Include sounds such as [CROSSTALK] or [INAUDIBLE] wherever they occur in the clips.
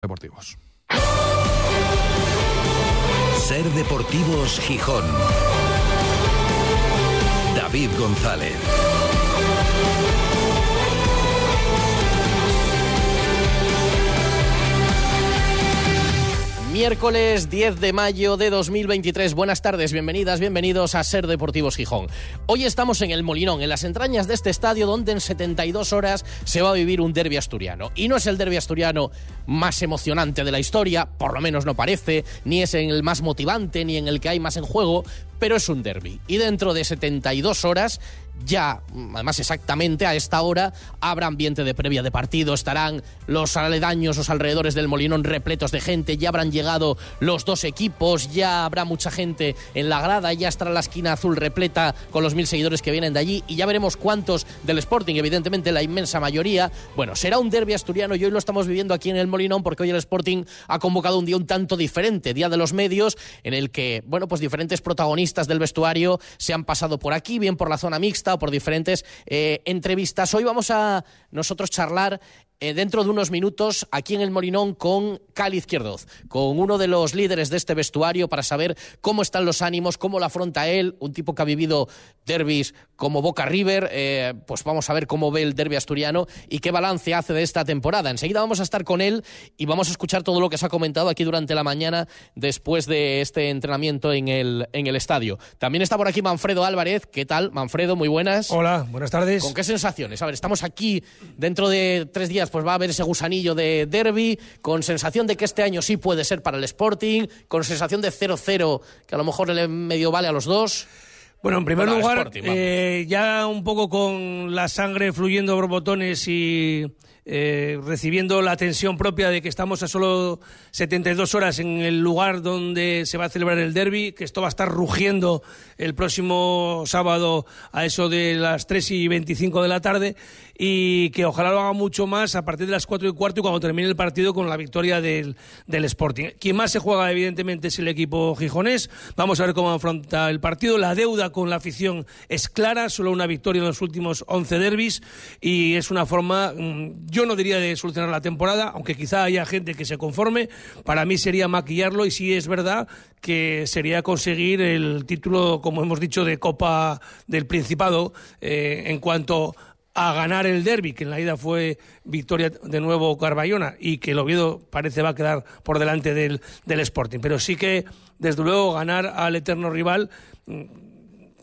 Deportivos. Ser Deportivos Gijón. David González. Miércoles 10 de mayo de 2023. Buenas tardes, bienvenidas, bienvenidos a Ser Deportivos Gijón. Hoy estamos en el Molinón, en las entrañas de este estadio donde en 72 horas se va a vivir un derbi asturiano. Y no es el derbi asturiano más emocionante de la historia, por lo menos no parece, ni es el más motivante, ni en el que hay más en juego, pero es un derby. Y dentro de 72 horas ya, además exactamente a esta hora, habrá ambiente de previa de partido, estarán los aledaños, los alrededores del Molinón repletos de gente, ya habrán llegado los dos equipos, ya habrá mucha gente en la grada, ya estará la esquina azul repleta con los mil seguidores que vienen de allí y ya veremos cuántos del Sporting, evidentemente la inmensa mayoría. Bueno, será un derby asturiano y hoy lo estamos viviendo aquí en el Molinón porque hoy el Sporting ha convocado un día un tanto diferente, Día de los Medios, en el que, bueno, pues diferentes protagonistas del vestuario se han pasado por aquí, bien por la zona mixta, por diferentes eh, entrevistas. Hoy vamos a nosotros charlar eh, dentro de unos minutos aquí en el Morinón con Cali Izquierdoz, con uno de los líderes de este vestuario para saber cómo están los ánimos, cómo lo afronta él, un tipo que ha vivido derbis como Boca River, eh, pues vamos a ver cómo ve el derbi asturiano y qué balance hace de esta temporada. Enseguida vamos a estar con él y vamos a escuchar todo lo que se ha comentado aquí durante la mañana después de este entrenamiento en el, en el estadio. También está por aquí Manfredo Álvarez. ¿Qué tal, Manfredo? Muy buenas. Hola, buenas tardes. ¿Con qué sensaciones? A ver, estamos aquí dentro de tres días pues va a haber ese gusanillo de derby, con sensación de que este año sí puede ser para el Sporting, con sensación de 0-0, que a lo mejor le medio vale a los dos. Bueno, en primer lugar, eh, ya un poco con la sangre fluyendo por botones y eh, recibiendo la tensión propia de que estamos a solo 72 horas en el lugar donde se va a celebrar el derby, que esto va a estar rugiendo el próximo sábado a eso de las 3 y 25 de la tarde y que ojalá lo haga mucho más a partir de las 4 y cuarto y cuando termine el partido con la victoria del, del Sporting. Quien más se juega, evidentemente, es el equipo gijonés. Vamos a ver cómo afronta el partido. La deuda con la afición es clara, solo una victoria en los últimos 11 derbis y es una forma, mm, yo no diría de solucionar la temporada, aunque quizá haya gente que se conforme. Para mí sería maquillarlo y sí es verdad que sería conseguir el título, como hemos dicho, de Copa del Principado eh, en cuanto a ganar el derby, que en la ida fue victoria de nuevo Carballona y que el Oviedo parece va a quedar por delante del, del Sporting. Pero sí que, desde luego, ganar al eterno rival mm,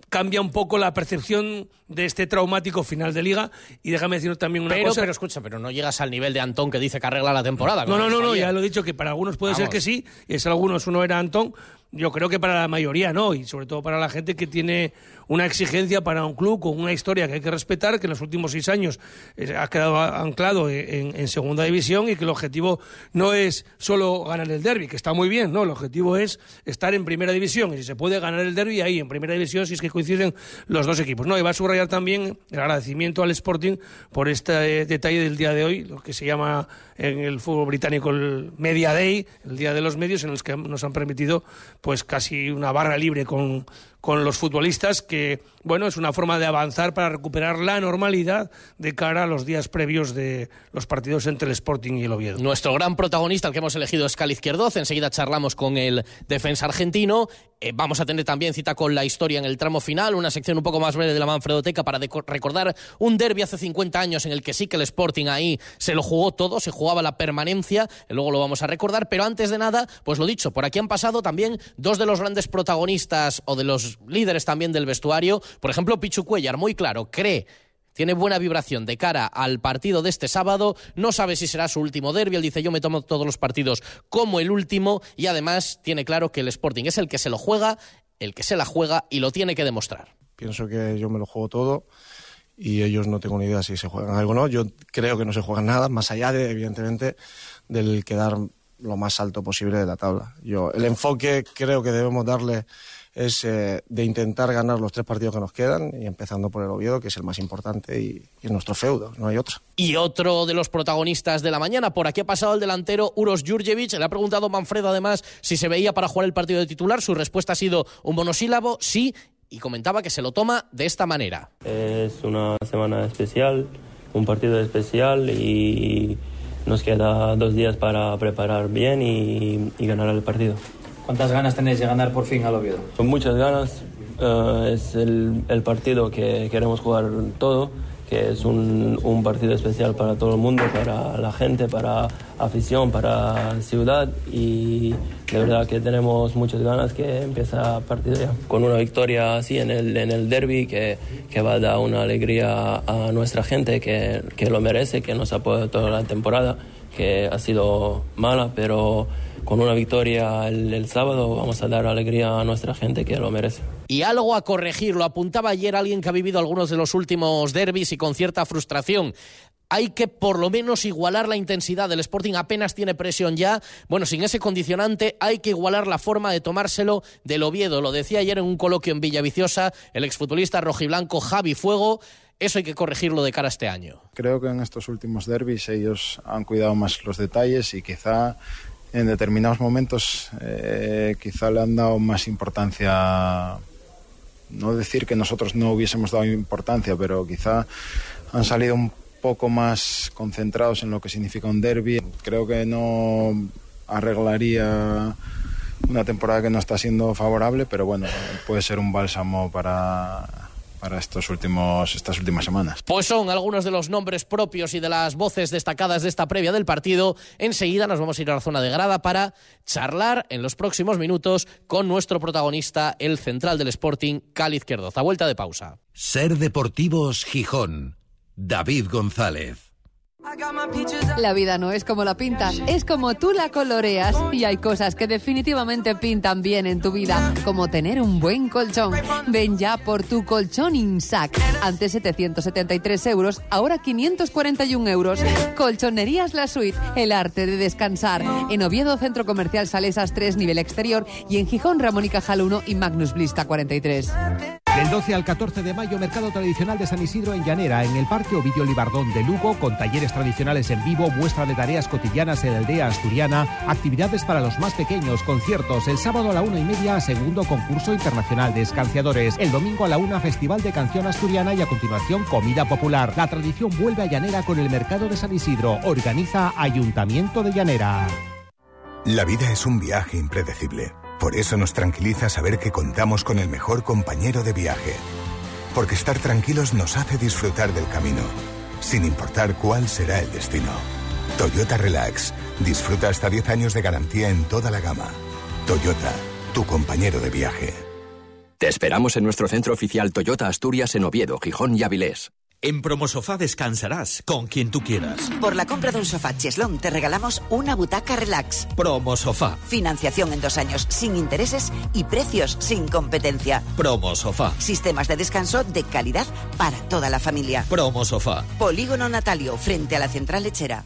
cambia un poco la percepción de este traumático final de liga. Y déjame decir también una pero, cosa. Pero escucha, pero no llegas al nivel de Antón que dice que arregla la temporada. No, no, no, no, ya lo he dicho que para algunos puede ser que sí, y es algunos uno era Antón. Yo creo que para la mayoría no, y sobre todo para la gente que tiene una exigencia para un club con una historia que hay que respetar, que en los últimos seis años eh, ha quedado anclado en, en, segunda división y que el objetivo no es solo ganar el derby, que está muy bien, no, el objetivo es estar en primera división y si se puede ganar el derby ahí en primera división si es que coinciden los dos equipos. No, y va a subrayar también el agradecimiento al Sporting por este eh, detalle del día de hoy, lo que se llama en el fútbol británico el Media Day, el día de los medios, en los que nos han permitido pues casi una barra libre con con los futbolistas, que bueno, es una forma de avanzar para recuperar la normalidad de cara a los días previos de los partidos entre el Sporting y el Oviedo. Nuestro gran protagonista, el que hemos elegido, es Cali Izquierdoz. Enseguida charlamos con el defensa argentino. Eh, vamos a tener también cita con la historia en el tramo final, una sección un poco más breve de la Manfredoteca para recordar un derby hace 50 años en el que sí que el Sporting ahí se lo jugó todo, se jugaba la permanencia, luego lo vamos a recordar, pero antes de nada, pues lo dicho, por aquí han pasado también dos de los grandes protagonistas o de los líderes también del vestuario. Por ejemplo, Pichu Cuellar, muy claro, cree tiene buena vibración de cara al partido de este sábado, no sabe si será su último derby, él dice yo me tomo todos los partidos como el último y además tiene claro que el Sporting es el que se lo juega, el que se la juega y lo tiene que demostrar. Pienso que yo me lo juego todo y ellos no tengo ni idea si se juegan algo o no, yo creo que no se juegan nada, más allá de evidentemente del quedar lo más alto posible de la tabla. Yo el enfoque creo que debemos darle es eh, de intentar ganar los tres partidos que nos quedan y empezando por el Oviedo, que es el más importante y, y, nuestro feudo, no hay otro. Y otro de los protagonistas de la mañana, por aquí ha pasado el delantero Uros Jurjevic, le ha preguntado Manfredo además si se veía para jugar el partido de titular, su respuesta ha sido un monosílabo, sí, y comentaba que se lo toma de esta manera. Es una semana especial, un partido especial y nos queda dos días para preparar bien y, ganar el partido. ¿Cuántas ganas tenéis de ganar por fin al Oviedo? Con muchas ganas. Eh, es el, el, partido que queremos jugar todo que es un, un, partido especial para todo el mundo, para la gente, para afición, para ciudad y de verdad que tenemos muchas ganas que empiece el partido ya. Con una victoria así en el, en el derby que, que va a dar una alegría a nuestra gente que, que lo merece, que nos apoya toda la temporada, que ha sido mala, pero con una victoria el, sábado vamos a dar alegría a nuestra gente que lo merece. Y algo a corregir, lo apuntaba ayer alguien que ha vivido algunos de los últimos derbis y con cierta frustración hay que por lo menos igualar la intensidad del Sporting, apenas tiene presión ya. Bueno, sin ese condicionante hay que igualar la forma de tomárselo del Oviedo. Lo decía ayer en un coloquio en Villaviciosa el exfutbolista rojiblanco Javi Fuego. Eso hay que corregirlo de cara a este año. Creo que en estos últimos derbis ellos han cuidado más los detalles y quizá en determinados momentos eh, quizá le han dado más importancia, no decir que nosotros no hubiésemos dado importancia, pero quizá han salido un poco más concentrados en lo que significa un derby. Creo que no arreglaría una temporada que no está siendo favorable, pero bueno, puede ser un bálsamo para para estos últimos, estas últimas semanas. Pues son algunos de los nombres propios y de las voces destacadas de esta previa del partido. Enseguida nos vamos a ir a la zona de grada para charlar en los próximos minutos con nuestro protagonista, el central del Sporting, Cali Izquierdo. A vuelta de pausa. Ser Deportivos Gijón. David González. La vida no es como la pintas, es como tú la coloreas. Y hay cosas que definitivamente pintan bien en tu vida, como tener un buen colchón. Ven ya por tu colchón INSAC. Antes 773 euros, ahora 541 euros. Colchonerías La Suite, el arte de descansar. En Oviedo, Centro Comercial Salesas 3, nivel exterior. Y en Gijón, Ramón y Cajal 1 y Magnus Blista 43. Del 12 al 14 de mayo, Mercado Tradicional de San Isidro en Llanera, en el Parque Ovidio Libardón de Lugo, con talleres tradicionales en vivo, muestra de tareas cotidianas en la aldea asturiana, actividades para los más pequeños, conciertos. El sábado a la una y media, segundo concurso internacional de escanciadores. El domingo a la una, festival de canción asturiana y a continuación comida popular. La tradición vuelve a Llanera con el Mercado de San Isidro. Organiza Ayuntamiento de Llanera. La vida es un viaje impredecible por eso nos tranquiliza saber que contamos con el mejor compañero de viaje. Porque estar tranquilos nos hace disfrutar del camino, sin importar cuál será el destino. Toyota Relax. Disfruta hasta 10 años de garantía en toda la gama. Toyota, tu compañero de viaje. Te esperamos en nuestro centro oficial Toyota Asturias en Oviedo, Gijón y Avilés. En Promosofá descansarás con quien tú quieras. Por la compra de un sofá Cheslong te regalamos una butaca relax. Promosofá. Financiación en dos años sin intereses y precios sin competencia. Promosofá. Sistemas de descanso de calidad para toda la familia. Promosofá. Polígono Natalio frente a la central lechera.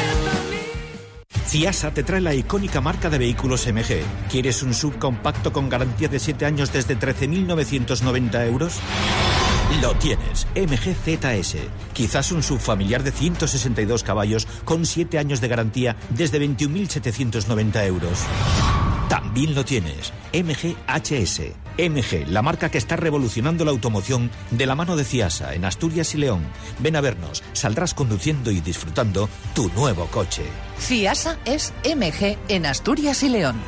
Ciasa te trae la icónica marca de vehículos MG. ¿Quieres un subcompacto con garantía de 7 años desde 13.990 euros? Lo tienes, MG ZS. Quizás un subfamiliar de 162 caballos con 7 años de garantía desde 21.790 euros. También lo tienes, MG HS. MG, la marca que está revolucionando la automoción de la mano de Ciasa en Asturias y León. Ven a vernos, saldrás conduciendo y disfrutando tu nuevo coche. Ciasa es MG en Asturias y León.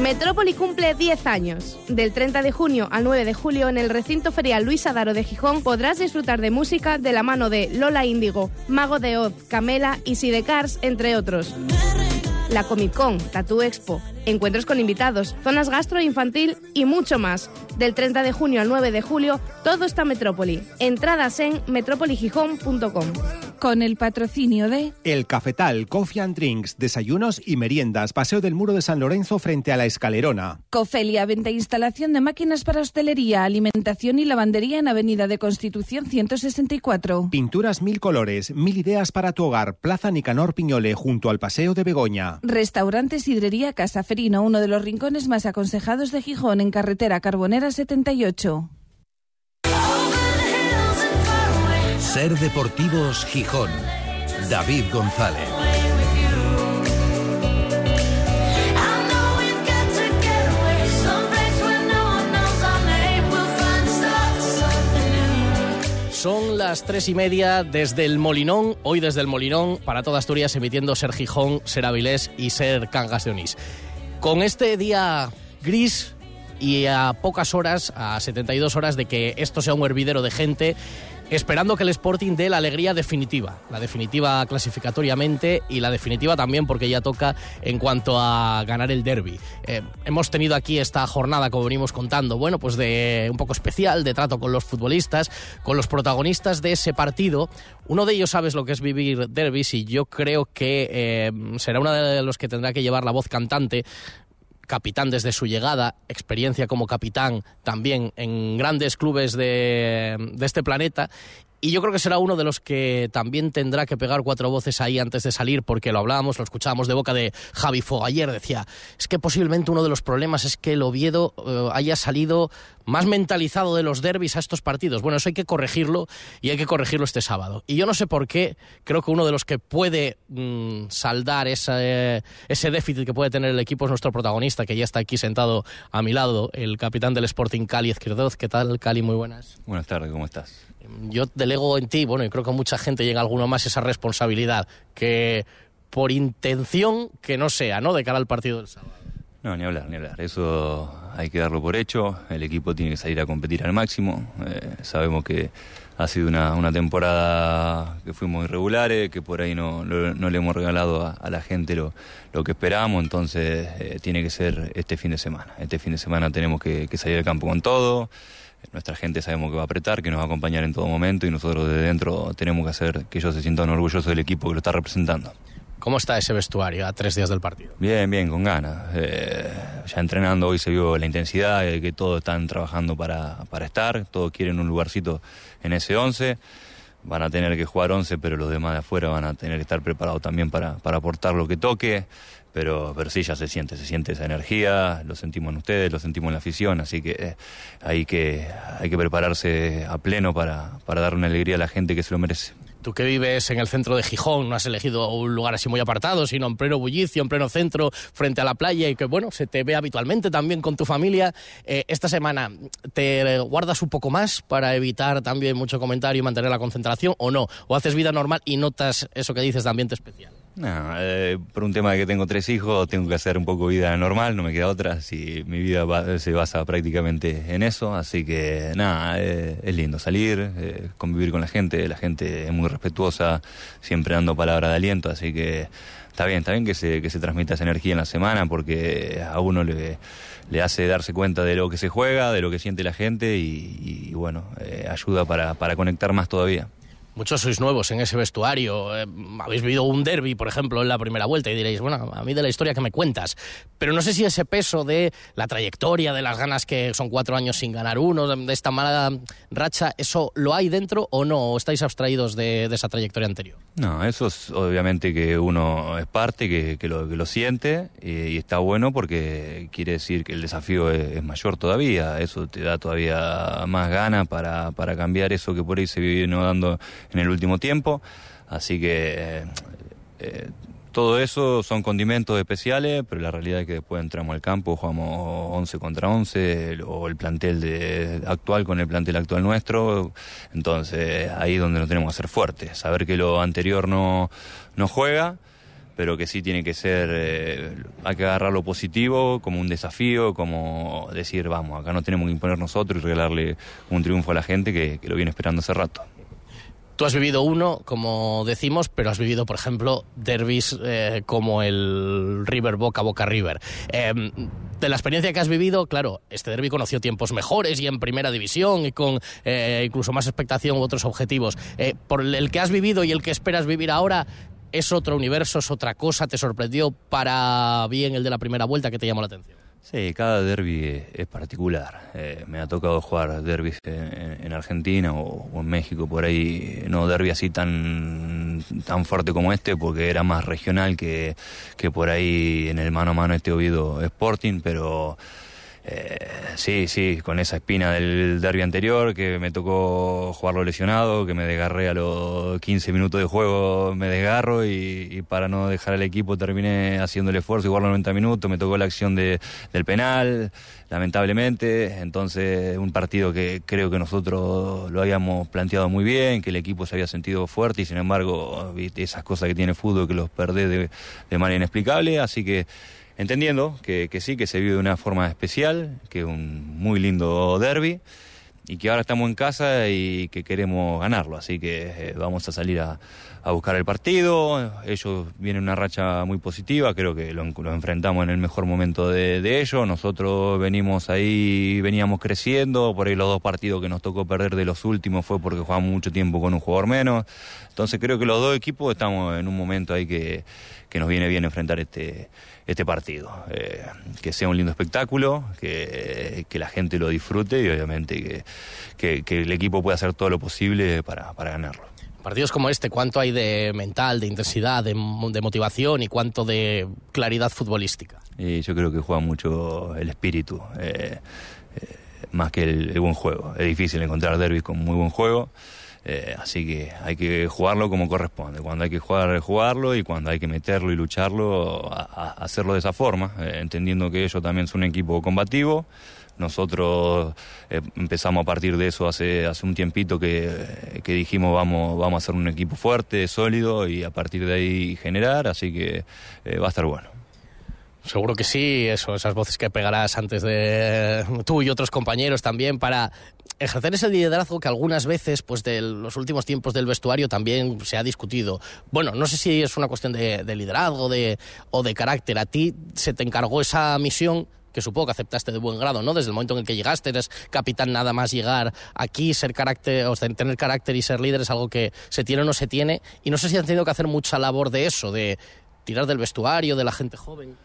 Metrópoli cumple 10 años. Del 30 de junio al 9 de julio en el recinto ferial Luis Adaro de Gijón podrás disfrutar de música de la mano de Lola Índigo, Mago de Oz, Camela y Sidecars, entre otros la Comic Con, Tattoo Expo, encuentros con invitados, zonas gastro infantil y mucho más. Del 30 de junio al 9 de julio, todo está Metrópoli. Entradas en metropoligijón.com. con el patrocinio de El Cafetal, Coffee and Drinks, desayunos y meriendas, Paseo del Muro de San Lorenzo frente a la Escalerona. Cofelia, venta e instalación de máquinas para hostelería, alimentación y lavandería en Avenida de Constitución 164. Pinturas mil colores, mil ideas para tu hogar, Plaza Nicanor Piñole, junto al Paseo de Begoña. Restaurante Sidrería Casa Ferino, uno de los rincones más aconsejados de Gijón, en carretera Carbonera 78. Ser Deportivos Gijón. David González. Son las tres y media desde el Molinón, hoy desde el Molinón, para toda Asturias, emitiendo Ser Gijón, Ser Avilés y Ser Cangas de Onís. Con este día gris y a pocas horas, a 72 horas de que esto sea un hervidero de gente, esperando que el Sporting dé la alegría definitiva, la definitiva clasificatoriamente y la definitiva también porque ya toca en cuanto a ganar el derby. Eh, hemos tenido aquí esta jornada, como venimos contando, bueno, pues de un poco especial, de trato con los futbolistas, con los protagonistas de ese partido. Uno de ellos sabes lo que es vivir derbis y yo creo que eh, será uno de los que tendrá que llevar la voz cantante capitán desde su llegada, experiencia como capitán también en grandes clubes de, este planeta y yo creo que será uno de los que también tendrá que pegar cuatro voces ahí antes de salir, porque lo hablábamos, lo escuchábamos de boca de Javi Fogo ayer. Decía, es que posiblemente uno de los problemas es que el Oviedo eh, haya salido más mentalizado de los derbis a estos partidos. Bueno, eso hay que corregirlo y hay que corregirlo este sábado. Y yo no sé por qué, creo que uno de los que puede mm, saldar ese, ese déficit que puede tener el equipo es nuestro protagonista, que ya está aquí sentado a mi lado, el capitán del Sporting Cali, Ezquirdoz. ¿Qué tal, Cali? Muy buenas. Buenas tardes, ¿cómo estás? Yo delego en ti, bueno, y creo que mucha gente llega a alguno más esa responsabilidad, que por intención que no sea, ¿no? De cara al partido del sábado. No, ni hablar, ni hablar. Eso hay que darlo por hecho. El equipo tiene que salir a competir al máximo. Eh, sabemos que ha sido una, una, temporada que fuimos irregulares, que por ahí no, no, le hemos regalado a, la gente lo, lo que esperábamos. Entonces eh, tiene que ser este fin de semana. Este fin de semana tenemos que, que salir al campo con todo. Nuestra gente sabemos que va a apretar, que nos va a acompañar en todo momento y nosotros desde dentro tenemos que hacer que ellos se sientan orgullosos del equipo que lo está representando. ¿Cómo está ese vestuario a tres días del partido? Bien, bien, con ganas. Eh, ya entrenando hoy se vio la intensidad, que todos están trabajando para, para estar, todos quieren un lugarcito en ese 11. Van a tener que jugar 11, pero los demás de afuera van a tener que estar preparados también para, para aportar lo que toque pero, pero sí ya se siente, se siente esa energía, lo sentimos en ustedes, lo sentimos en la afición, así que eh, hay que, hay que prepararse a pleno para, para dar una alegría a la gente que se lo merece. Tú que vives en el centro de Gijón, no has elegido un lugar así muy apartado, sino en pleno bullicio, en pleno centro, frente a la playa y que, bueno, se te ve habitualmente también con tu familia. Eh, esta semana, ¿te guardas un poco más para evitar también mucho comentario y mantener la concentración o no? ¿O haces vida normal y notas eso que dices de ambiente especial? No, eh, por un tema de que tengo tres hijos, tengo que hacer un poco vida normal, no me queda otra. Si mi vida se basa prácticamente en eso, así que nada, eh, es lindo salir, eh, convivir con la gente. La gente es muy respetuosa, siempre dando palabra de aliento, así que está bien, está bien que se, que se transmita esa energía en la semana porque a uno le, le hace darse cuenta de lo que se juega, de lo que siente la gente y, y bueno, ayuda para, para conectar más todavía. Muchos sois nuevos en ese vestuario. Eh, habéis vivido un derby, por ejemplo, en la primera vuelta y diréis, bueno, a mí de la historia que me cuentas. Pero no sé si ese peso de la trayectoria, de las ganas que son cuatro años sin ganar uno, de, esta mala racha, ¿eso lo hay dentro o no? ¿O estáis abstraídos de, esa trayectoria anterior? No, eso es obviamente que uno es parte, que, lo, que lo siente y, está bueno porque quiere decir que el desafío es, mayor todavía. Eso te da todavía más ganas para, para cambiar eso que por ahí se viene dando en el último tiempo. Así que eh, eh, todo eso son condimentos especiales, pero la realidad es que después entramos al campo, jugamos 11 contra 11, o el plantel de, actual con el plantel actual nuestro. Entonces ahí es donde nos tenemos que hacer fuertes, saber que lo anterior no, no juega pero que sí tiene que ser, eh, hay que agarrar lo positivo como un desafío, como decir, vamos, acá no tenemos que imponer nosotros y regalarle un triunfo a la gente que, que lo viene esperando hace rato. Tú has vivido uno, como decimos, pero has vivido, por ejemplo, derbis eh, como el River Boca Boca River. Em, de la experiencia que has vivido, claro, este derby conoció tiempos mejores y en primera división y con eh, incluso más expectación u otros objetivos. Eh, por el que has vivido y el que esperas vivir ahora, ¿es otro universo, es otra cosa? ¿Te sorprendió para bien el de la primera vuelta que te llamó la atención? Sí, cada derby es particular. Eh, me ha tocado jugar derbis en, Argentina o, en México, por ahí no derby así tan, tan fuerte como este, porque era más regional que, que por ahí en el mano a mano este Oviedo Sporting, pero eh, sí, sí, con esa espina del derby anterior, que me tocó jugarlo lesionado, que me desgarré a los 15 minutos de juego, me desgarro y, para no dejar al equipo terminé haciendo el esfuerzo y jugarlo 90 minutos, me tocó la acción de, del penal, lamentablemente, entonces un partido que creo que nosotros lo habíamos planteado muy bien, que el equipo se había sentido fuerte y sin embargo esas cosas que tiene fútbol que los perdés de manera inexplicable, así que entendiendo que, sí, que se vive de una forma especial, que es un muy lindo derby y que ahora estamos en casa y que queremos ganarlo, así que eh, vamos a salir a, buscar el partido, ellos vienen una racha muy positiva, creo que lo, enfrentamos en el mejor momento de, ellos, nosotros venimos ahí, veníamos creciendo, por ahí los dos partidos que nos tocó perder de los últimos fue porque jugamos mucho tiempo con un jugador menos, entonces creo que los dos equipos estamos en un momento ahí que nos viene bien enfrentar este este partido. Eh, que sea un lindo espectáculo, que, la gente lo disfrute y obviamente que, que, el equipo pueda hacer todo lo posible para, para ganarlo. Partidos como este, ¿cuánto hay de mental, de intensidad, de, motivación y cuánto de claridad futbolística? Y yo creo que juega mucho el espíritu, eh, eh, más que el, el, buen juego. Es difícil encontrar derbis con muy buen juego. Eh, así que hay que jugarlo como corresponde. Cuando hay que jugar, jugarlo y cuando hay que meterlo y lucharlo, a, hacerlo de esa forma, eh, entendiendo que ellos también son un equipo combativo. Nosotros eh, empezamos a partir de eso hace, hace un tiempito que, que, dijimos vamos, vamos a ser un equipo fuerte, sólido y a partir de ahí generar, así que va a estar bueno. Seguro que sí, eso, esas voces que pegarás antes de tú y otros compañeros también para ejercer ese liderazgo que algunas veces, pues de los últimos tiempos del vestuario también se ha discutido. Bueno, no sé si es una cuestión de, liderazgo de, o de carácter. A ti se te encargó esa misión que supongo que aceptaste de buen grado, ¿no? Desde el momento en el que llegaste, eres capitán nada más llegar aquí, ser carácter, o sea, tener carácter y ser líder es algo que se tiene o no se tiene. Y no sé si han tenido que hacer mucha labor de eso, de tirar del vestuario, de la gente joven.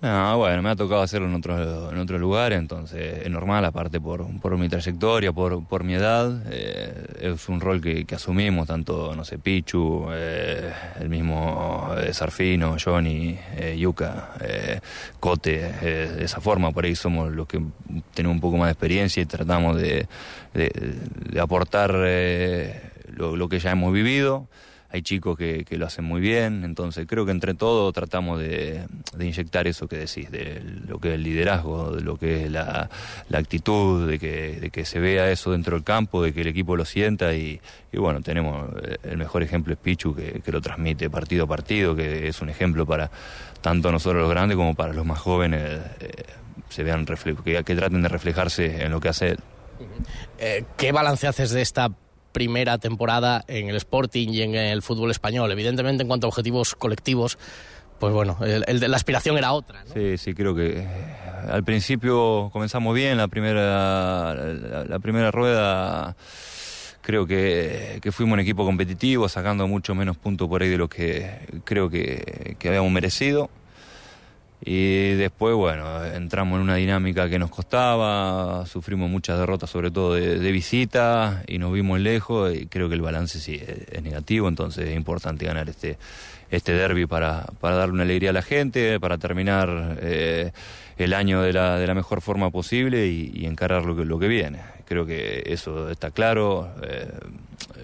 No, bueno, me ha tocado hacerlo en otro, en otro lugar, entonces es normal, aparte por, por mi trayectoria, por, por mi edad, eh, es un rol que, asumimos, tanto, no sé, Pichu, eh, el mismo eh, Sarfino, Johnny, Yuka, Cote, de esa forma, por ahí somos los que tenemos un poco más de experiencia y tratamos de, aportar lo que ya hemos vivido hay chicos que, lo hacen muy bien, entonces creo que entre todos tratamos de, inyectar eso que decís, de lo que es el liderazgo, de lo que es la, actitud, de que, que, se vea eso dentro del campo, de que el equipo lo sienta y, bueno, tenemos eh, el mejor ejemplo es Pichu que, lo transmite partido a partido, que es un ejemplo para tanto nosotros los grandes como para los más jóvenes, eh, se vean que, que traten de reflejarse en lo que hace él. Eh, ¿Qué balance haces de esta primera temporada en el Sporting y en el fútbol español. Evidentemente, en cuanto a objetivos colectivos, pues bueno, el, de la aspiración era otra. Sí, sí, creo que eh, al principio comenzamos bien, la primera, la, primera rueda creo que, fuimos un equipo competitivo, sacando mucho menos puntos por ahí de lo que creo que, que habíamos merecido. Y después, bueno, entramos en una dinámica que nos costaba, sufrimos muchas derrotas, sobre todo de, visita, y nos vimos lejos, y creo que el balance sí es, negativo, entonces es importante ganar este, este derby para, para darle una alegría a la gente, para terminar eh, el año de la, de la mejor forma posible y, encarar lo que, lo que viene. Creo que eso está claro, eh,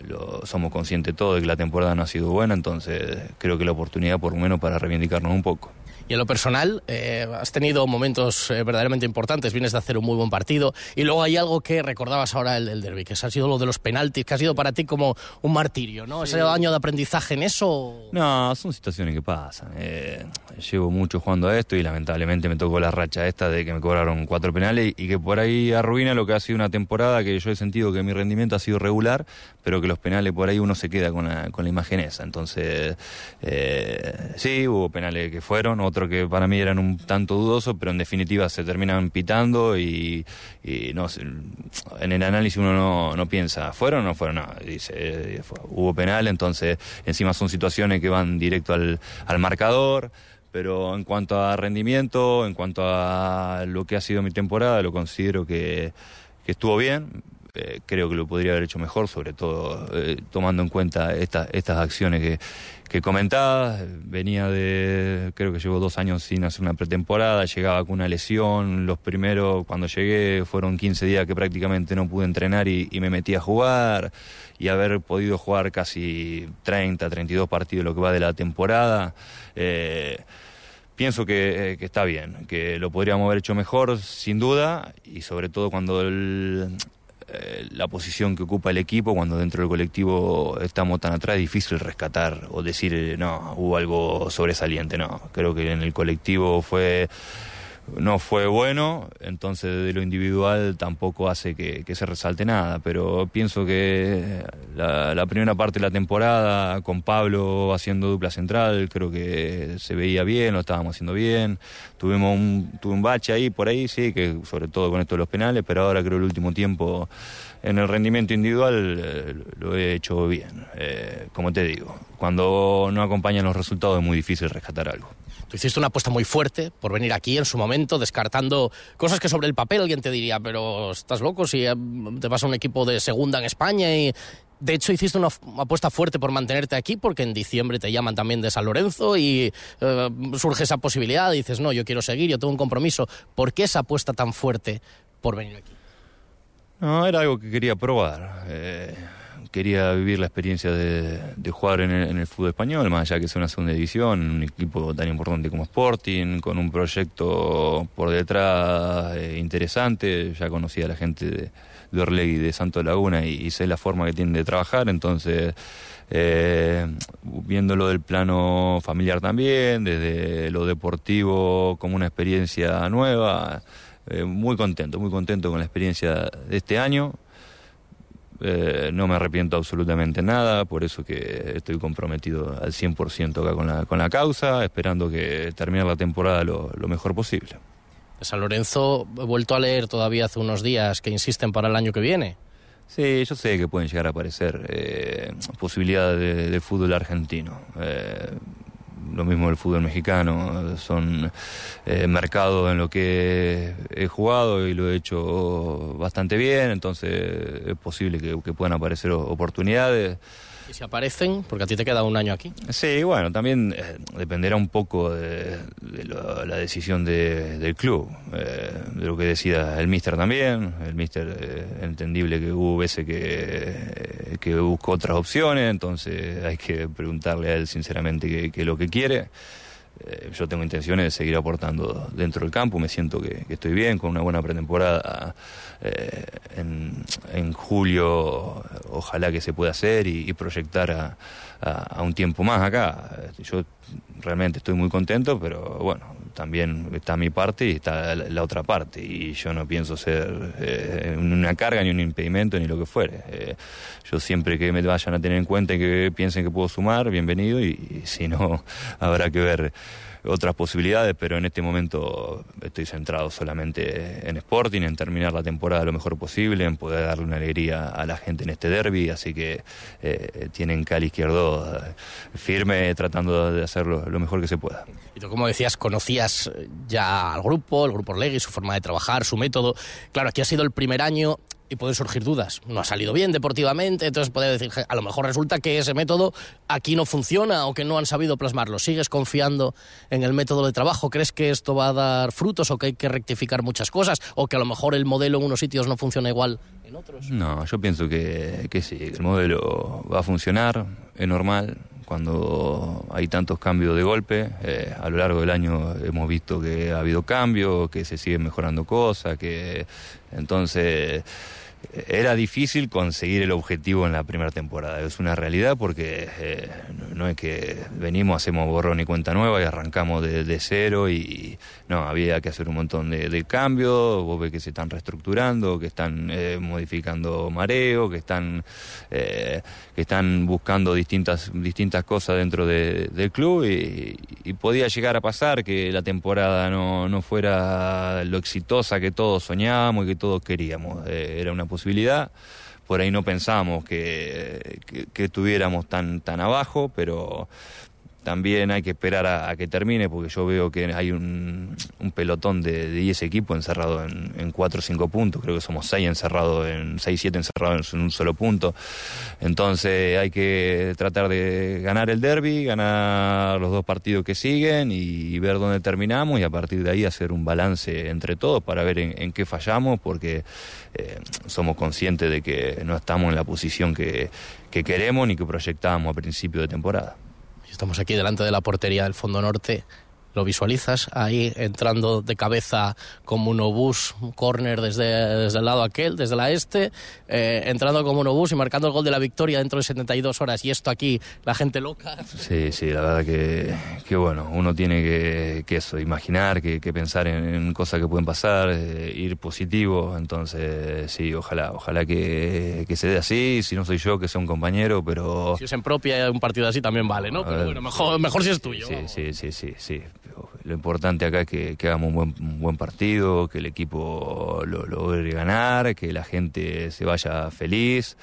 lo, somos conscientes todos de que la temporada no ha sido buena, entonces creo que la oportunidad por lo menos para reivindicarnos un poco. Y en lo personal, eh, has tenido momentos eh, verdaderamente importantes, vienes de hacer un muy buen partido. Y luego hay algo que recordabas ahora el del derby, que ha sido lo de los penaltis, que ha sido para ti como un martirio, ¿no? ¿Ese año de aprendizaje en eso? No, son situaciones que pasan. Eh, llevo mucho jugando a esto y lamentablemente me tocó la racha esta de que me cobraron cuatro penales y que por ahí arruina lo que ha sido una temporada que yo he sentido que mi rendimiento ha sido regular, pero que los penales por ahí uno se queda con la, con la imagen esa. Entonces, eh, sí, hubo penales que fueron, otros que para mí eran un tanto dudosos, pero en definitiva se terminan pitando y, no en el análisis uno no, no piensa, ¿fueron o no fueron? No, dice, eh, hubo penal, entonces encima son situaciones que van directo al, al marcador pero en cuanto a rendimiento, en cuanto a lo que ha sido mi temporada, lo considero que, estuvo bien. Eh, creo que lo podría haber hecho mejor, sobre todo eh, tomando en cuenta estas acciones que, que comentaba. Venía de, creo que llevo dos años sin hacer una pretemporada, llegaba con una lesión. Los primeros, cuando llegué, fueron 15 días que prácticamente no pude entrenar y, me metí a jugar. Y haber podido jugar casi 30, 32 partidos lo que va de la temporada. Eh, pienso que, está bien, que lo podríamos haber hecho mejor, sin duda, y sobre todo cuando el, eh, la posición que ocupa el equipo, cuando dentro del colectivo estamos tan atrás, es difícil rescatar o decir, eh, no, hubo algo sobresaliente, no. Creo que en el colectivo fue no fue bueno, entonces de lo individual tampoco hace que, se resalte nada, pero pienso que la, primera parte de la temporada con Pablo haciendo dupla central, creo que se veía bien, lo estábamos haciendo bien, tuvimos un, tuve un bache ahí por ahí, sí, que sobre todo con esto de los penales, pero ahora creo el último tiempo en el rendimiento individual eh, lo he hecho bien, eh, como te digo, cuando no acompañan los resultados es muy difícil rescatar algo. Hiciste una apuesta muy fuerte por venir aquí en su momento, descartando cosas que sobre el papel alguien te diría, pero estás loco si eh, te vas a un equipo de segunda en España y, de hecho, hiciste una apuesta fuerte por mantenerte aquí porque en diciembre te llaman también de San Lorenzo y eh, surge esa posibilidad. dices, no, yo quiero seguir, yo tengo un compromiso. ¿Por qué esa apuesta tan fuerte por venir aquí? No, era algo que quería probar. Eh, quería vivir la experiencia de, jugar en el, fútbol español, más allá que sea una segunda división, un equipo tan importante como Sporting, con un proyecto por detrás eh, interesante. Ya conocía a la gente de, de Orlegui de Santo Laguna y, sé la forma que tienen de trabajar, entonces. Eh, viéndolo del plano familiar también, desde lo deportivo como una experiencia nueva, eh, muy contento, muy contento con la experiencia de este año. Eh, no me arrepiento absolutamente nada, por eso que estoy comprometido al 100% acá con la, con la causa, esperando que termine la temporada lo, mejor posible. San Lorenzo, he vuelto a leer todavía hace unos días que insisten para el año que viene. Sí, yo sé que pueden llegar a aparecer eh, posibilidades de, fútbol argentino. Eh, lo mismo el fútbol mexicano, son eh, mercados en lo que he jugado y lo he hecho bastante bien, entonces es posible que puedan aparecer oportunidades. ¿Y si aparecen? Porque a ti te queda un año aquí. Sí, bueno, también eh, dependerá un poco de, la decisión del club, eh, de lo que decida el míster también. El míster, eh, entendible que hubo veces que, que buscó otras opciones, entonces hay que preguntarle a él sinceramente qué es lo que quiere. Eh, yo tengo intenciones de seguir aportando dentro del campo, me siento que, estoy bien, con una buena pretemporada eh, en, julio, ojalá que se pueda hacer y, proyectar a, a, un tiempo más acá. Yo realmente estoy muy contento, pero bueno, también está mi parte y está la, otra parte. Y yo no pienso ser eh, una carga ni un impedimento ni lo que fuere. Eh, yo siempre que me vayan a tener en cuenta y que piensen que puedo sumar, bienvenido. y si no, [LAUGHS] habrá que ver otras posibilidades, pero en este momento estoy centrado solamente en Sporting, en terminar la temporada lo mejor posible, en poder darle una alegría a la gente en este derby, así que eh, tienen Cali Izquierdo eh, firme tratando de hacerlo lo mejor que se pueda. Y tú, como decías, conocías ya al grupo, el grupo Orlegui, su forma de trabajar, su método. Claro, aquí ha sido el primer año y pueden surgir dudas. No ha salido bien deportivamente, entonces puede decir, a lo mejor resulta que ese método aquí no funciona o que no han sabido plasmarlo. ¿Sigues confiando en el método de trabajo? ¿Crees que esto va a dar frutos o que hay que rectificar muchas cosas? ¿O que a lo mejor el modelo en unos sitios no funciona igual en otros? No, yo pienso que, que sí, el modelo va a funcionar, es normal. Cuando hay tantos cambios de golpe, eh, a lo largo del año hemos visto que ha habido cambios, que se siguen mejorando cosas, que entonces era difícil conseguir el objetivo en la primera temporada. Es una realidad porque eh, no es que venimos, hacemos borrón y cuenta nueva y arrancamos de, cero y no, había que hacer un montón de, cambios. Vos ves que se están reestructurando, que están eh, modificando mareo, que están, eh, que están buscando distintas, distintas cosas dentro del club y, y, podía llegar a pasar que la temporada no, no fuera lo exitosa que todos soñábamos y que todos queríamos. era una posibilidad. Por ahí no pensamos que, que, estuviéramos tan, tan abajo, pero también hay que esperar a, que termine porque yo veo que hay un, pelotón de, 10 equipos encerrado en, en 4 o 5 puntos, creo que somos 6 encerrados en 6 7 encerrados en un solo punto. Entonces hay que tratar de ganar el derby, ganar los dos partidos que siguen y, ver dónde terminamos y a partir de ahí hacer un balance entre todos para ver en, qué fallamos porque eh, somos conscientes de que no estamos en la posición que, que queremos ni que proyectábamos a principio de temporada. Estamos aquí delante de la portería del Fondo Norte lo visualizas ahí entrando de cabeza como un obús, un córner desde, desde el lado aquel, desde la este, eh, entrando como un obús y marcando el gol de la victoria dentro de 72 horas. Y esto aquí, la gente loca. Sí, sí, la verdad que, que bueno, uno tiene que, que eso, imaginar, que, que pensar en, cosas que pueden pasar, eh, ir positivo. Entonces, sí, ojalá, ojalá que, que se dé así. Si no soy yo, que sea un compañero, pero. Si es en propia, un partido así también vale, ¿no? Pero bueno, mejor, mejor si es tuyo. Sí, sí, sí, sí, sí lo importante acá es que, hagamos un buen, buen, partido, que el equipo lo logre ganar, que la gente se vaya feliz,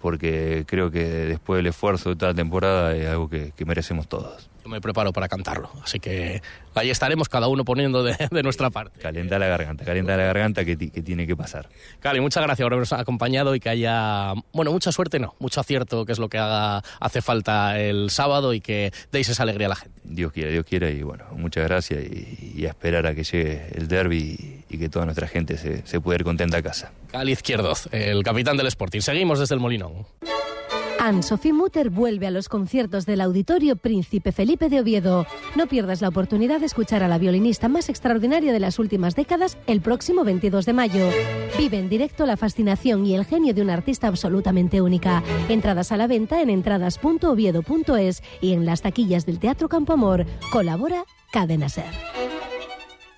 porque creo que después del esfuerzo de toda la temporada es algo que merecemos todos me preparo para cantarlo. Así que ahí estaremos cada uno poniendo de, nuestra parte. Calienta la garganta, calienta la garganta que, tiene que pasar. Cali, muchas gracias por habernos acompañado y que haya, bueno, mucha suerte, no, mucho acierto, que es lo que haga, hace falta el sábado y que deis esa alegría a la gente. Dios quiera, Dios quiera y bueno, muchas gracias y, a esperar a que llegue el derby y, que toda nuestra gente se, se pueda ir contenta a casa. Cali Izquierdoz, el capitán del Sporting. Seguimos desde el Molinón. Anne-Sophie Mutter vuelve a los conciertos del Auditorio Príncipe Felipe de Oviedo. No pierdas la oportunidad de escuchar a la violinista más extraordinaria de las últimas décadas el próximo 22 de mayo. Vive en directo la fascinación y el genio de una artista absolutamente única. Entradas a la venta en entradas.oviedo.es y en las taquillas del Teatro Campo Amor. Colabora Cadena Ser.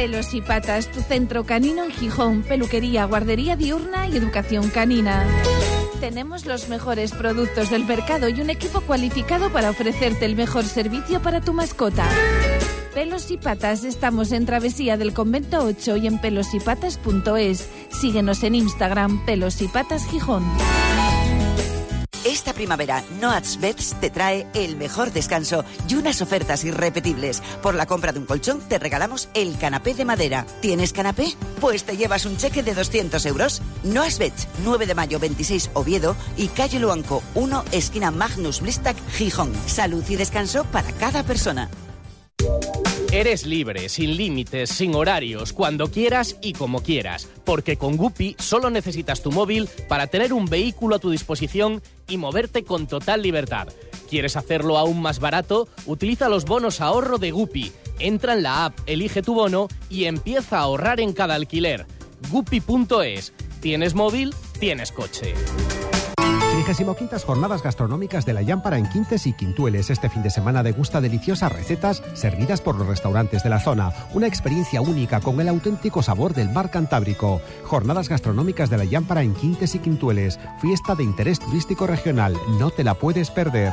Pelos y Patas, tu centro canino en Gijón, peluquería, guardería diurna y educación canina. Tenemos los mejores productos del mercado y un equipo cualificado para ofrecerte el mejor servicio para tu mascota. Pelos y Patas, estamos en Travesía del Convento 8 y en pelosypatas.es. Síguenos en Instagram, Pelos y Patas Gijón. Esta primavera, Noats Beds te trae el mejor descanso y unas ofertas irrepetibles. Por la compra de un colchón te regalamos el canapé de madera. ¿Tienes canapé? Pues te llevas un cheque de 200 euros. Noats Beds, 9 de mayo 26 Oviedo y Calle Luanco 1, esquina Magnus Blistac, Gijón. Salud y descanso para cada persona. Eres libre, sin límites, sin horarios, cuando quieras y como quieras, porque con Guppy solo necesitas tu móvil para tener un vehículo a tu disposición y moverte con total libertad. ¿Quieres hacerlo aún más barato? Utiliza los bonos ahorro de Guppy. Entra en la app, elige tu bono y empieza a ahorrar en cada alquiler. Guppy.es. ¿Tienes móvil? Tienes coche. 35 Jornadas Gastronómicas de la Llámpara en Quintes y Quintueles. Este fin de semana degusta deliciosas recetas servidas por los restaurantes de la zona. Una experiencia única con el auténtico sabor del mar Cantábrico. Jornadas Gastronómicas de la Llámpara en Quintes y Quintueles. Fiesta de interés turístico regional. No te la puedes perder.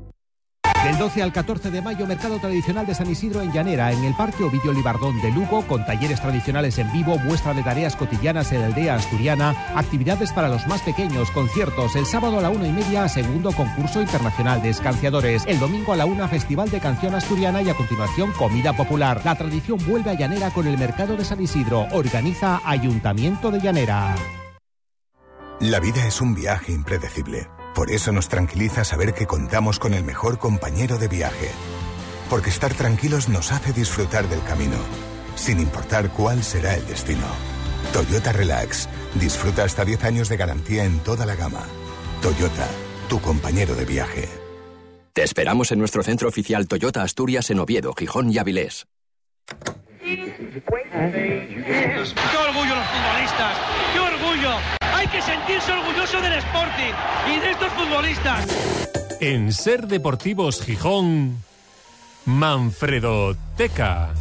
Del 12 al 14 de mayo, mercado tradicional de San Isidro en Llanera, en el Parque Ovidio Libardón de Lugo, con talleres tradicionales en vivo, muestra de tareas cotidianas en la aldea asturiana, actividades para los más pequeños, conciertos. El sábado a la una y media, segundo concurso internacional de escanciadores. El domingo a la una, festival de canción asturiana y a continuación comida popular. La tradición vuelve a Llanera con el mercado de San Isidro. Organiza Ayuntamiento de Llanera. La vida es un viaje impredecible. Por eso nos tranquiliza saber que contamos con el mejor compañero de viaje. Porque estar tranquilos nos hace disfrutar del camino, sin importar cuál será el destino. Toyota Relax. Disfruta hasta 10 años de garantía en toda la gama. Toyota, tu compañero de viaje. Te esperamos en nuestro centro oficial Toyota Asturias en Oviedo, Gijón y Avilés. ¡Qué orgullo los futbolistas! ¡Qué orgullo! Hay que sentirse orgulloso del Sporting y de estos futbolistas. En Ser Deportivos Gijón, Manfredo Teca.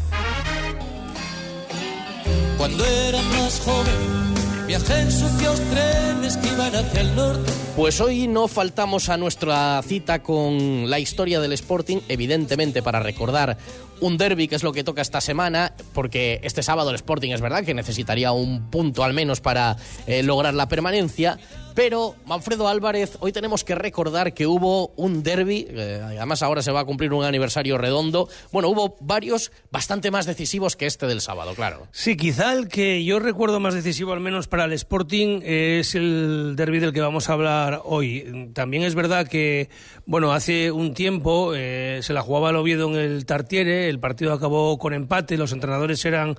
Cuando era más joven, viajé en sucios trenes que iban hacia el norte. Pues hoy no faltamos a nuestra cita con la historia del Sporting, evidentemente para recordar un derby, que es lo que toca esta semana, porque este sábado el Sporting es verdad que necesitaría un punto al menos para eh, lograr la permanencia. Pero, Manfredo Álvarez, hoy tenemos que recordar que hubo un derby, eh, además ahora se va a cumplir un aniversario redondo. Bueno, hubo varios bastante más decisivos que este del sábado, claro. Sí, quizá el que yo recuerdo más decisivo, al menos para el Sporting, es el derby del que vamos a hablar hoy. También es verdad que, bueno, hace un tiempo eh, se la jugaba el Oviedo en el Tartiere, el partido acabó con empate, los entrenadores eran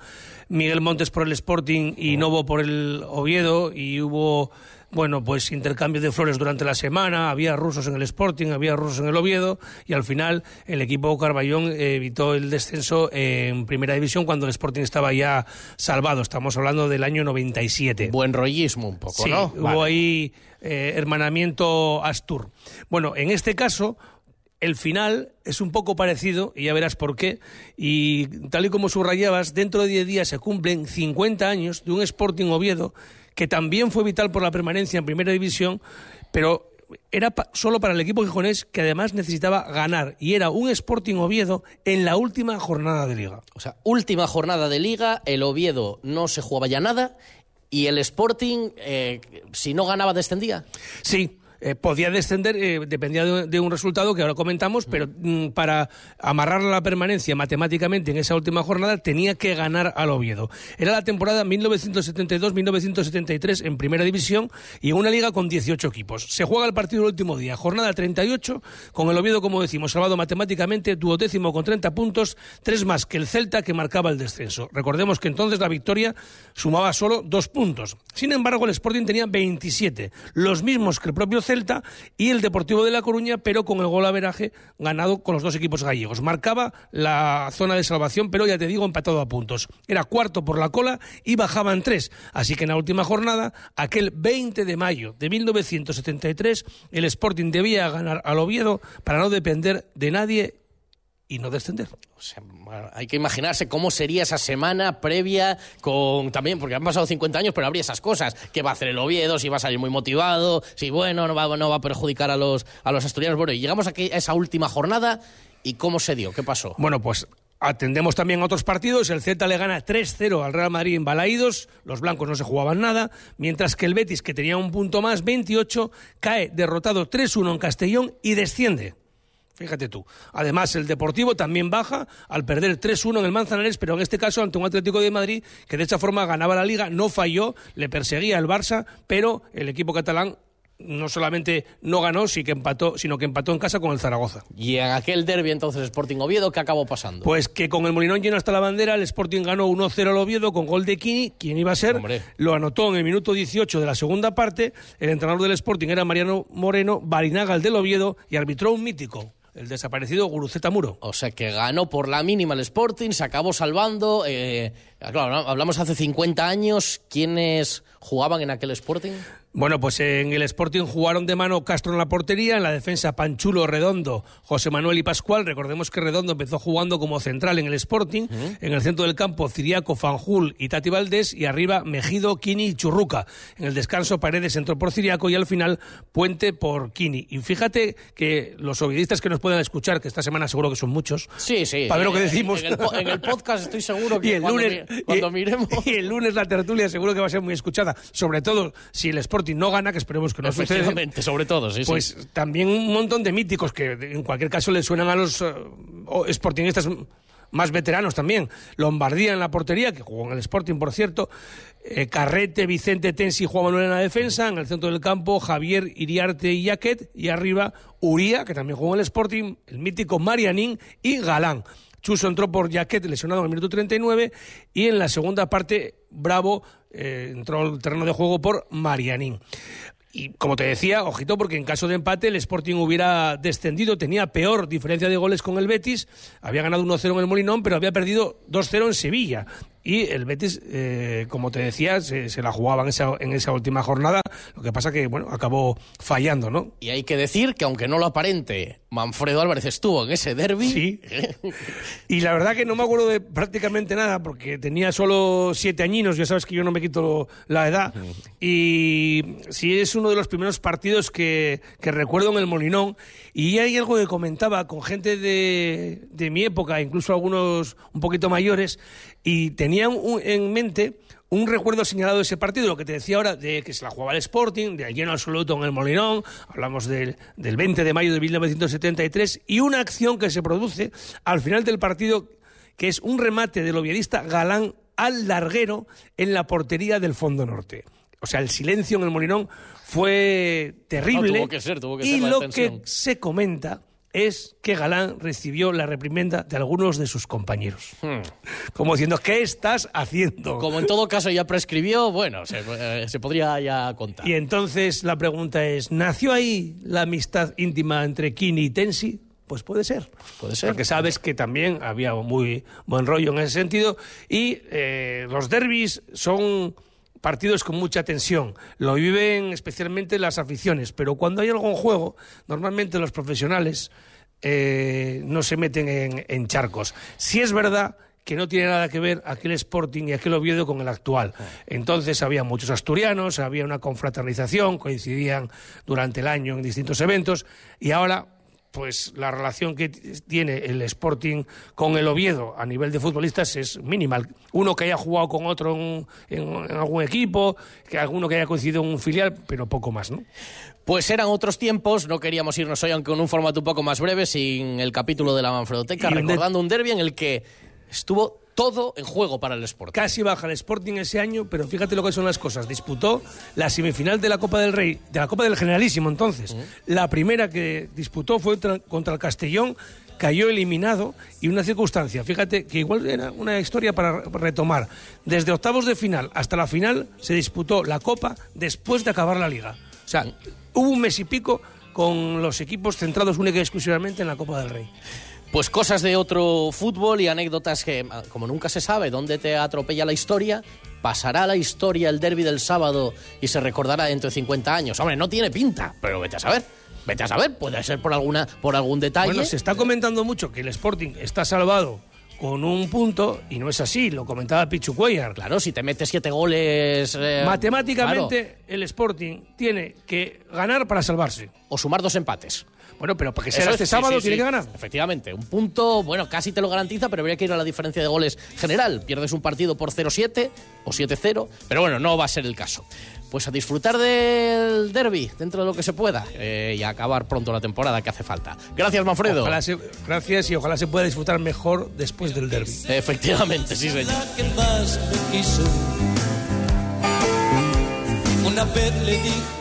Miguel Montes por el Sporting y Novo por el Oviedo, y hubo bueno, pues intercambio de flores durante la semana, había rusos en el Sporting, había rusos en el Oviedo y al final el equipo Carballón evitó el descenso en primera división cuando el Sporting estaba ya salvado. Estamos hablando del año 97. Buen rollismo un poco, ¿no? Hubo ahí eh, hermanamiento Astur. Bueno, en este caso el final es un poco parecido, y ya verás por qué, y tal y como subrayabas, dentro de 10 días se cumplen 50 años de un Sporting Oviedo que también fue vital por la permanencia en Primera División, pero era solo para el equipo gijonés que además necesitaba ganar y era un Sporting Oviedo en la última jornada de liga. O sea, última jornada de liga, el Oviedo no se jugaba ya nada y el Sporting, eh, si no ganaba, descendía. Sí, eh, podía descender, eh, dependía de, un resultado que ahora comentamos, pero mm, para amarrar la permanencia matemáticamente en esa última jornada tenía que ganar al Oviedo. Era la temporada 1972-1973 en Primera División y en una liga con 18 equipos. Se juega el partido el último día, jornada 38, con el Oviedo, como decimos, salvado matemáticamente, duodécimo con 30 puntos, tres más que el Celta que marcaba el descenso. Recordemos que entonces la victoria sumaba solo dos puntos. Sin embargo, el Sporting tenía 27, los mismos que el propio Celta Y el Deportivo de La Coruña, pero con el gol averaje ganado con los dos equipos gallegos. Marcaba la zona de salvación, pero ya te digo, empatado a puntos. Era cuarto por la cola y bajaban tres. Así que en la última jornada, aquel 20 de mayo de 1973, el Sporting debía ganar al Oviedo para no depender de nadie y no descender. hay que imaginarse cómo sería esa semana previa con también, porque han pasado 50 años, pero habría esas cosas. ¿Qué va a hacer el Oviedo? Si va a salir muy motivado, si bueno, no va, no va a perjudicar a los, a los asturianos. Bueno, y llegamos aquí a esa última jornada y ¿cómo se dio? ¿Qué pasó? Bueno, pues Atendemos también a otros partidos. El Z le gana 3-0 al Real Madrid en Balaídos. Los blancos no se jugaban nada. Mientras que el Betis, que tenía un punto más, 28, cae derrotado 3-1 en Castellón y desciende. Fíjate tú. Además, el Deportivo también baja al perder 3-1 en el Manzanares, pero en este caso ante un Atlético de Madrid que de esta forma ganaba la liga, no falló, le perseguía el Barça, pero el equipo catalán no solamente no ganó, sino que empató, sino que empató en casa con el Zaragoza. Y en aquel derbi entonces Sporting Oviedo, ¿qué acabó pasando? Pues que con el Molinón lleno hasta la bandera, el Sporting ganó 1-0 al Oviedo con gol de Kini. ¿Quién iba a ser? Lo anotó en el minuto 18 de la segunda parte. El entrenador del Sporting era Mariano Moreno, Barinaga el del Oviedo y arbitró un mítico el desaparecido Guruceta Muro. O sea que ganó por la mínima el Sporting, se acabó salvando. Eh, hablamos hace 50 años. ¿Quiénes jugaban en aquel Sporting? Bueno, pues en el Sporting jugaron de mano Castro en la portería, en la defensa Panchulo, Redondo, José Manuel y Pascual. Recordemos que Redondo empezó jugando como central en el Sporting. En el centro del campo Ciriaco, Fanjul y Tati Valdés. Y arriba Mejido, Kini y Churruca. En el descanso Paredes entró por Ciriaco y al final Puente por Kini. Y fíjate que los ovidistas que nos puedan escuchar, que esta semana seguro que son muchos. Sí, sí. Para ver lo que decimos. En el, podcast estoy seguro [LAUGHS] que y el lunes, cuando, miremos. [LAUGHS] Y el lunes la tertulia seguro que va a ser muy escuchada. Sobre todo si el Sporting no gana, que esperemos que no suceda. sobre todo, sí, Pues también un montón de míticos que en cualquier caso le suenan a los uh, sportingistas más veteranos también. Lombardía en la portería, que jugó en el Sporting, por cierto. Eh, Carrete, Vicente Tensi, Juan Manuel en la defensa. En el centro del campo, Javier, Iriarte y Yaquet. Y arriba, Uría, que también jugó en el Sporting. El mítico Marianín y Galán. Chuso entró por Jaquet, lesionado en el minuto 39. Y en la segunda parte, Bravo eh, entró al terreno de juego por Marianín. Y como te decía, ojito, porque en caso de empate el Sporting hubiera descendido, tenía peor diferencia de goles con el Betis, había ganado 1-0 en el Molinón, pero había perdido 2-0 en Sevilla y el Betis, eh, como te decía, se, la jugaba en esa, en esa, última jornada, lo que pasa que, bueno, acabó fallando, ¿no? Y hay que decir que aunque no lo aparente, Manfredo Álvarez estuvo en ese derby. Sí. [LAUGHS] y la verdad que no me acuerdo de prácticamente nada, porque tenía solo siete añinos, ya sabes que yo no me quito la edad, y sí es uno de los primeros partidos que, que recuerdo en el Molinón, y hay algo que comentaba con gente de, de mi época, incluso algunos un poquito mayores, y tenían en mente un recuerdo señalado de ese partido, lo que te decía ahora, de que se la jugaba el Sporting, del lleno absoluto en el Molinón, hablamos del, del 20 de mayo de 1973, y una acción que se produce al final del partido, que es un remate del oviedista Galán al larguero en la portería del Fondo Norte. O sea, el silencio en el Molinón fue terrible. y lo que se comenta es que Galán recibió la reprimenda de algunos de sus compañeros. Hmm. Como diciendo, ¿qué estás haciendo? Como en todo caso ya prescribió, bueno, se, eh, podría ya contar. Y entonces la pregunta es, ¿nació ahí la amistad íntima entre Kini y Tensi? Pues puede ser. Puede ser. Porque sabes que también había muy buen rollo en ese sentido. Y eh, los derbis son partidos con mucha tensión. Lo viven especialmente las aficiones, pero cuando hay algo en juego, normalmente los profesionales eh, no se meten en, charcos. Si es verdad que no tiene nada que ver aquel Sporting y aquel Oviedo con el actual. Entonces había muchos asturianos, había una confraternización, coincidían durante el año en distintos eventos y ahora pues la relación que tiene el Sporting con el Oviedo a nivel de futbolistas es mínima. Uno que haya jugado con otro en, algún equipo, que alguno que haya coincidido en un filial, pero poco más, ¿no? Pues eran otros tiempos, no queríamos irnos hoy, aunque en un formato un poco más breve, sin el capítulo de la Manfredoteca, recordando un derby en el que estuvo todo en juego para el Sporting. Casi baja el Sporting ese año, pero fíjate lo que son las cosas. Disputó la semifinal de la Copa del Rey, de la Copa del Generalísimo entonces. La primera que disputó fue contra el Castellón, cayó eliminado y una circunstancia, fíjate que igual era una historia para retomar. Desde octavos de final hasta la final se disputó la Copa después de acabar la liga. O sea, hubo un mes y pico con los equipos centrados única y exclusivamente en la Copa del Rey. Pues cosas de otro fútbol y anécdotas que, como nunca se sabe dónde te atropella la historia, pasará la historia el derby del sábado y se recordará dentro de 50 años. Hombre, no tiene pinta, pero vete a saber. Vete a saber, puede ser por alguna por algún detalle. Bueno, se está comentando mucho que el Sporting está salvado con un punto y no es así, lo comentaba Pichu Cuellar. Claro, si te metes siete goles... Eh, Matemáticamente el Sporting tiene que ganar para salvarse. O sumar dos empates. Bueno, pero porque sea este sábado tiene que ganar. Efectivamente, un punto, bueno, casi te lo garantiza, pero habría que ir a la diferencia de goles general. Pierdes un partido por 0-7 o 7-0, pero bueno, no va a ser el caso. Pues a disfrutar del derby dentro de lo que se pueda eh, y a acabar pronto la temporada que hace falta. Gracias, Manfredo. gracias y ojalá se pueda disfrutar mejor después del derby. Efectivamente, sí, señor. Una vez le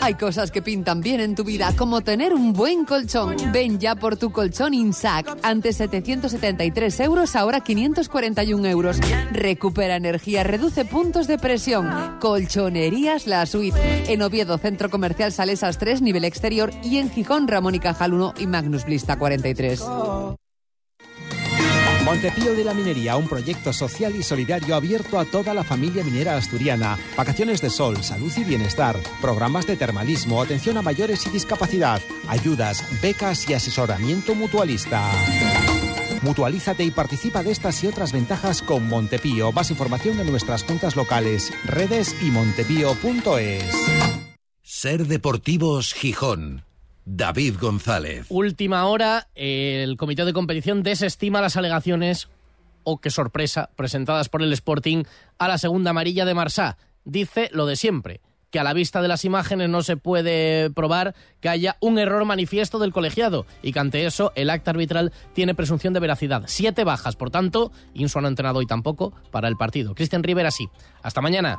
Hay cosas que pintan bien en tu vida, como tener un buen colchón. Ven ya por tu colchón INSAC. Antes 773 euros, ahora 541 euros. Recupera energía, reduce puntos de presión. Colchonerías La Suite. En Oviedo, Centro Comercial Salesas 3, nivel exterior. Y en Gijón, Ramón y Cajal 1 y Magnus Blista 43. Montepío de la Minería, un proyecto social y solidario abierto a toda la familia minera asturiana. Vacaciones de sol, salud y bienestar, programas de termalismo, atención a mayores y discapacidad, ayudas, becas y asesoramiento mutualista. Mutualízate y participa de estas y otras ventajas con Montepío. Más información en nuestras cuentas locales, redes y montepío.es. Ser Deportivos Gijón. David González. Última hora, el comité de competición desestima las alegaciones, o oh, qué sorpresa, presentadas por el Sporting a la segunda amarilla de Marsá. Dice lo de siempre, que a la vista de las imágenes no se puede probar que haya un error manifiesto del colegiado y que ante eso el acta arbitral tiene presunción de veracidad. Siete bajas, por tanto, Inso no ha entrenado hoy tampoco para el partido. Cristian Rivera sí. Hasta mañana.